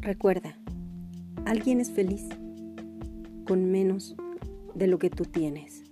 Recuerda, alguien es feliz con menos de lo que tú tienes.